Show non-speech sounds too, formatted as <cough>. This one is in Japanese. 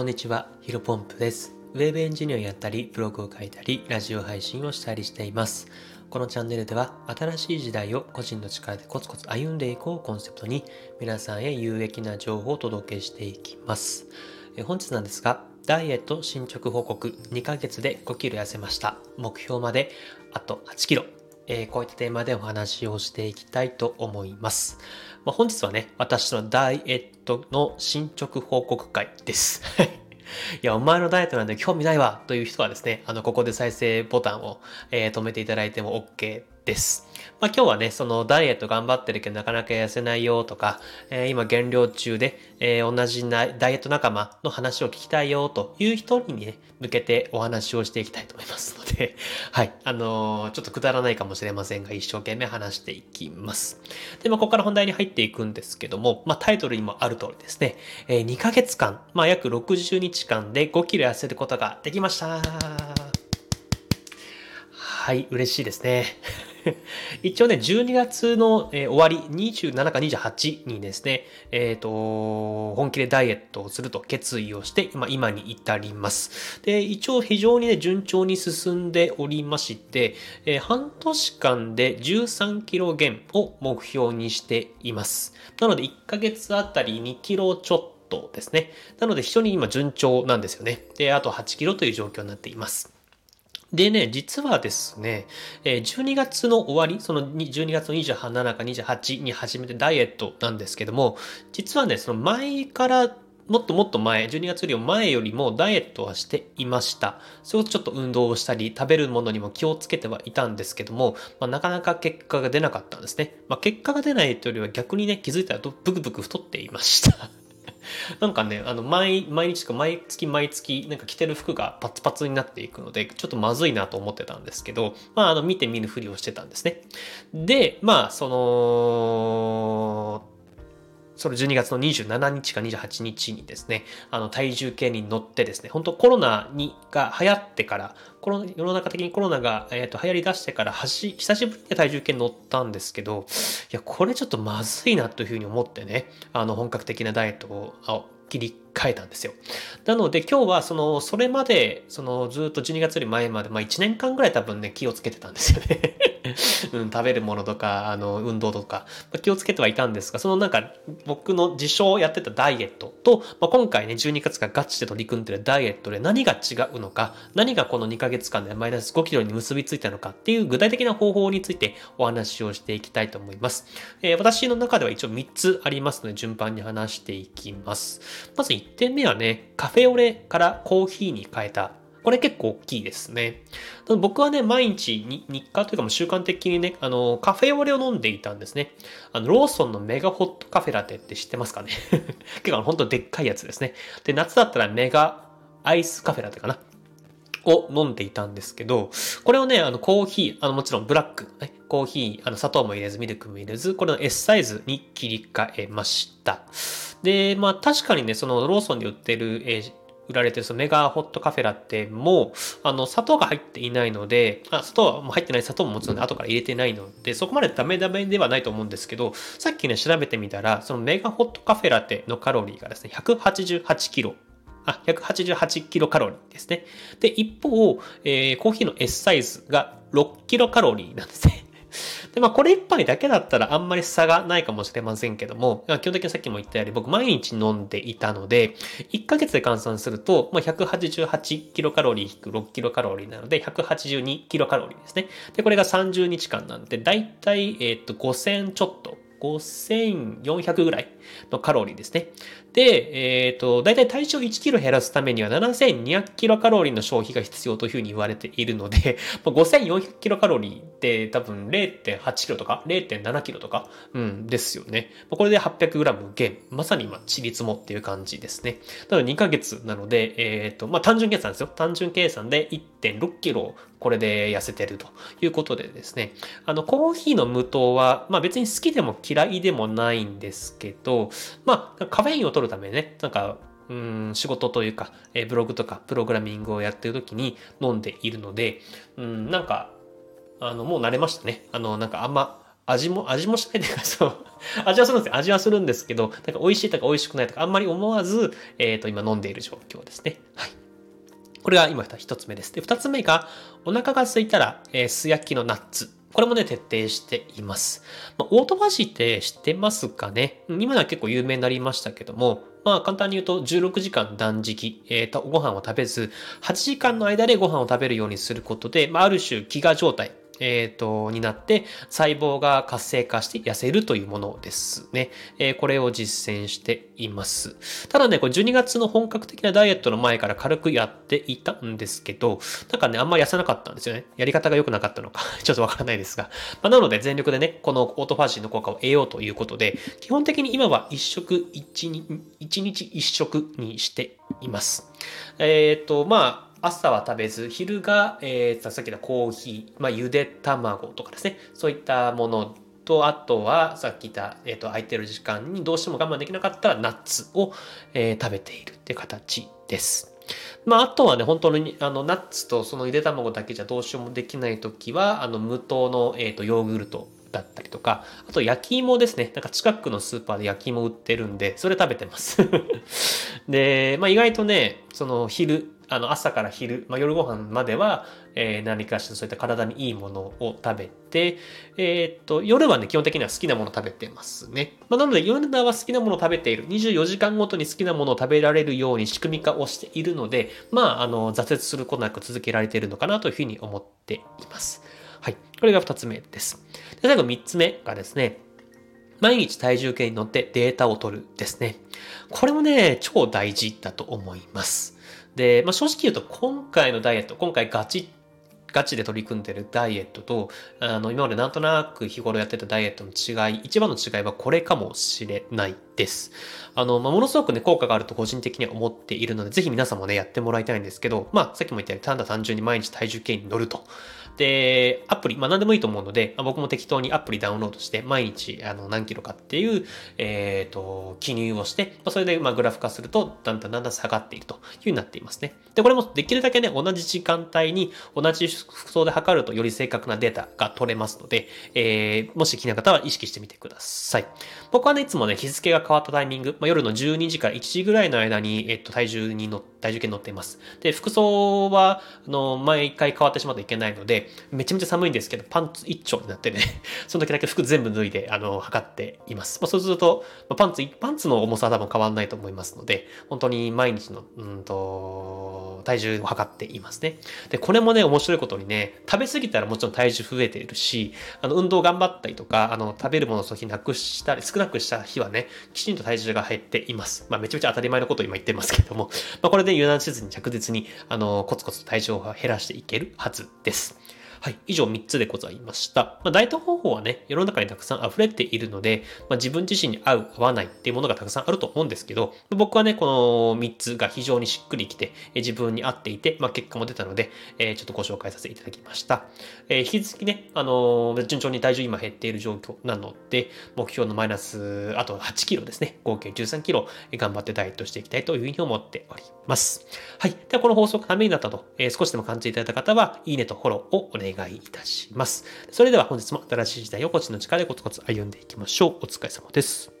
こんにちは、ヒロポンプです。ウェブエンジニアをやったり、ブログを書いたり、ラジオ配信をしたりしています。このチャンネルでは、新しい時代を個人の力でコツコツ歩んでいこうコンセプトに、皆さんへ有益な情報をお届けしていきます。え本日なんですが、ダイエット進捗報告2ヶ月で5キロ痩せました。目標まであと8キロ。えーこういったテーマでお話をしていきたいと思います。まあ、本日はね、私のダイエットの進捗報告会です。<laughs> いや、お前のダイエットなんで興味ないわという人はですね、あの、ここで再生ボタンを、えー止めていただいても OK です。まあ、今日はね、そのダイエット頑張ってるけどなかなか痩せないよとか、えー今減量中で、えー同じなダイエット仲間の話を聞きたいよという人にね、向けてお話をしていきたいと思いますので、<laughs> はい、あのーちょっとくだらないかもしれませんが、一生懸命話していきます。で、まあ、ここから本題に入っていくんですけども、まあ、タイトルにもある通りですね、えー2ヶ月間、まあ、約60日間で5キロ痩せることができました。はい、嬉しいですね。<laughs> 一応ね、12月の、えー終わり、27か28にですね、えっ、と、本気でダイエットをすると決意をして、まあ、今に至ります。で、一応非常にね、順調に進んでおりまして、えー半年間で13キロ減を目標にしています。なので、1ヶ月あたり2キロちょっとですね。なので、非常に今順調なんですよね。で、あと8キロという状況になっています。でね、実はですね、12月の終わり、その12月の27か28に始めてダイエットなんですけども、実はね、その前から、もっともっと前、12月よりも前よりもダイエットはしていました。それこそちょっと運動をしたり、食べるものにも気をつけてはいたんですけども、まあ、なかなか結果が出なかったんですね。まあ、結果が出ないというよりは逆にね、気づいたらブクブク太っていました。なんかね、あの、毎、毎日か毎月毎月、なんか着てる服がパツパツになっていくので、ちょっとまずいなと思ってたんですけど、まあ、あの、見て見ぬふりをしてたんですね。で、まあ、その、その12月の27日か28日にですね、あの体重計に乗ってですね、本当コロナにが流行ってから、コロ世の中的にコロナが、えー、と流行り出してから、久しぶりに体重計に乗ったんですけど、いや、これちょっとまずいなというふうに思ってね、あの本格的なダイエットを切り替えたんですよ。なので今日はその、それまで、そのずっと12月より前まで、まあ1年間ぐらい多分ね、気をつけてたんですよね。<laughs> うん、食べるものとか、あの、運動とか、まあ気をつけてはいたんですが、そのなんか、僕の自称やってたダイエットと、まあ、今回ね、12月からガチで取り組んでるダイエットで何が違うのか、何がこの2ヶ月間でマイナス5キロに結びついたのかっていう具体的な方法についてお話をしていきたいと思います。えー私の中では一応3つありますので、順番に話していきます。まず1点目はね、カフェオレからコーヒーに変えた。これ結構大きいですね。僕はね、毎日に日課というかもう習慣的にね、あの、カフェオレを飲んでいたんですね。あの、ローソンのメガホットカフェラテって知ってますかね？<laughs> 結構、ほんとでっかいやつですね。で、夏だったらメガアイスカフェラテかな？を飲んでいたんですけど、これをね、あの、コーヒー、あの、もちろんブラック、ね、コーヒー、あの、砂糖も入れず、ミルクも入れず、これの S サイズに切り替えました。で、まあ、確かにね、その、ローソンで売ってる、えー売られてるそのメガホットカフェラテも、あの、砂糖が入っていないので、あ砂糖も入ってない砂糖ももちろん後から入れてないので、そこまでダメダメではないと思うんですけど、さっきね、調べてみたら、そのメガホットカフェラテのカロリーがですね、188キロ。あ、188キロカロリーですね。で、一方、えーコーヒーの S サイズが6キロカロリーなんですね。で、まあ、これ一杯だけだったらあんまり差がないかもしれませんけども、基本的にさっきも言ったように僕毎日飲んでいたので、1ヶ月で換算すると、まあ、188キロカロリー引く6キロカロリーなので、182キロカロリーですね。で、これが30日間なんで、だいたい、えっと、5000ちょっと。5400ぐらいのカロリーですね。で、えっ、と、だいたい体重1キロ減らすためには7200キロカロリーの消費が必要というふうに言われているので、<laughs> 5400キロカロリーって多分0.8キロとか0.7キロとか、うん、ですよね。これで800グラム減。まさに今、ちりつもっていう感じですね。なので2ヶ月なので、えっ、と、まあ単純計算ですよ。単純計算で1.6キロこれで痩せてるということでですね。あの、コーヒーの無糖は、まあ別に好きでも嫌いでもないんですけど、まあカフェインを取るためね、なんか、うん、仕事というか、えブログとかプログラミングをやってる時に飲んでいるので、うん、なんか、あの、もう慣れましたね。あの、なんかあんま味も、味もしないというか、そう、味はするんですよ。味はするんですけど、なんか美味しいとか美味しくないとか、あんまり思わず、えっ、ー、と、今飲んでいる状況ですね。はい。これが今一つ目です。で、二つ目が、お腹が空いたら、えー、素焼きのナッツ。これもね、徹底しています。まあ、オートファジーって知ってますかね？今では結構有名になりましたけども、まあ簡単に言うと16時間断食、えー、ご飯を食べず、8時間の間でご飯を食べるようにすることで、まあある種飢餓状態、えっ、ー、と、になって、細胞が活性化して痩せるというものですね。えー、これを実践しています。ただね、これ12月の本格的なダイエットの前から軽くやっていたんですけど、なんかね、あんま痩せなかったんですよね。やり方が良くなかったのか <laughs> ちょっとわからないですが。まあ、なので、全力でね、このオートファジーの効果を得ようということで、基本的に今は1食1、1日1食にしています。えっ、ー、と、まあ、朝は食べず、昼が、えー、さっきのコーヒー、まあ、ゆで卵とかですね、そういったものと、あとは、さっき言った、えっ、ー、と、空いてる時間にどうしても我慢できなかったら、ナッツを、えー、食べているって形です。まあ、あとはね、本当に、あの、ナッツとそのゆで卵だけじゃどうしようもできないときは、あの、無糖の、えっ、ー、と、ヨーグルトだったりとか、あと焼き芋ですね。なんか近くのスーパーで焼き芋売ってるんで、それ食べてます <laughs> で、まあ意外とね、その昼、あの朝から昼、まあ、夜ご飯までは、えー、何かしらそういった体にいいものを食べて、えー、っと、夜はね、基本的には好きなものを食べてますね。まあ、なので、夜は好きなものを食べている。24時間ごとに好きなものを食べられるように仕組み化をしているので、まあ、あの、挫折することなく続けられているのかなというふうに思っています。はい。これが2つ目です。で最後3つ目がですね、毎日体重計に乗ってデータを取るですね。これもね、超大事だと思います。で、まあ、正直言うと今回のダイエット、今回ガチガチで取り組んでるダイエットと、あの、今までなんとなく日頃やってたダイエットの違い、一番の違いはこれかもしれない。です。あの、まあ、ものすごくね、効果があると個人的には思っているので、ぜひ皆さんもね、やってもらいたいんですけど、まあ、さっきも言ったように、ただ単純に毎日体重計に乗ると。で、アプリ、まあ何でもいいと思うので、まあ、僕も適当にアプリダウンロードして、毎日あの何キロかっていう、えっ、ー、と、記入をして、まあ、それでまあグラフ化すると、だんだんだんだん下がっているというふうになっていますね。で、これもできるだけね、同じ時間帯に同じ服装で測るとより正確なデータが取れますので、えー、もし気になる方は意識してみてください。僕はね、いつもね、日付が変わったタイミング、まあ、夜の12時から1時ぐらいの間に、えっと、体重に乗って、体重計に乗っています。で、服装は、あの、毎回変わってしまうといけないので、めちゃめちゃ寒いんですけど、パンツ一丁になってね、<laughs> その時だけ服全部脱いで、あの、測っています。まあ、そうすると、まあ、パンツ、パンツの重さは多分変わんないと思いますので、本当に毎日の、うんと、体重を測っていますね。で、これもね、面白いことにね、食べ過ぎたらもちろん体重増えているし、あの、運動頑張ったりとか、あの、食べるものの時なくしたり、少なくした日はね、きちんと体重が減っています。まあ、めちゃめちゃ当たり前のことを今言ってますけども、まあ、これで油断せずに着実に、あの、コツコツと体重を減らしていけるはずです。はい。以上3つでございました。まあ、ダイエット方法はね、世の中にたくさん溢れているので、まあ、自分自身に合う、合わないっていうものがたくさんあると思うんですけど、僕はね、この3つが非常にしっくりきて、自分に合っていて、まあ、結果も出たので、えー、ちょっとご紹介させていただきました。えー、引き続きね、あのー、順調に体重今減っている状況なので、目標のマイナス、あと8キロですね、合計13キロ、頑張ってダイエットしていきたいというふうに思っております。はい。では、この放送がためになったと、えー、少しでも感じていただいた方は、いいねとフォローをお願いします願いいたします。それでは本日も新しい時代をこっちの力でコツコツ歩んでいきましょう。お疲れ様です。